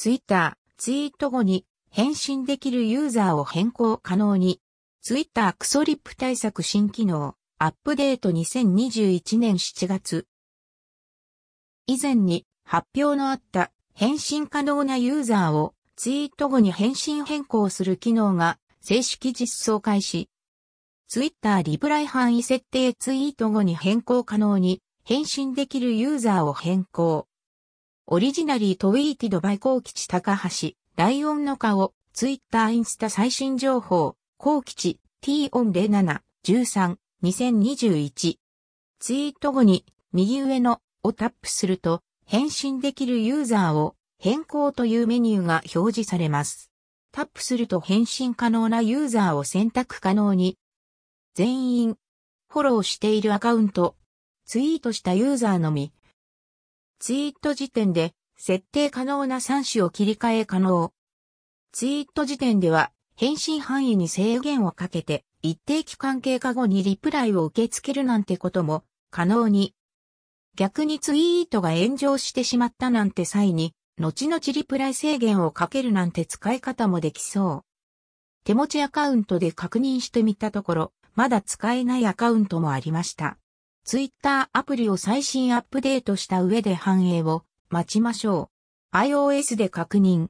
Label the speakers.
Speaker 1: ツイッター、ツイート後に返信できるユーザーを変更可能に。ツイッタークソリップ対策新機能、アップデート2021年7月。以前に発表のあった返信可能なユーザーをツイート後に返信変更する機能が正式実装開始。ツイッターリプライ範囲設定ツイート後に変更可能に返信できるユーザーを変更。オリジナリートウィーティドバイコー吉高橋、ライオンの顔、ツイッターインスタ最新情報、コウ吉 T オン07、13、2021。ツイート後に右上のをタップすると返信できるユーザーを変更というメニューが表示されます。タップすると返信可能なユーザーを選択可能に。全員、フォローしているアカウント、ツイートしたユーザーのみ、ツイート時点で設定可能な3種を切り替え可能。ツイート時点では返信範囲に制限をかけて一定期間経過後にリプライを受け付けるなんてことも可能に。逆にツイートが炎上してしまったなんて際に後々リプライ制限をかけるなんて使い方もできそう。手持ちアカウントで確認してみたところ、まだ使えないアカウントもありました。ツイッターアプリを最新アップデートした上で反映を待ちましょう。iOS で確認。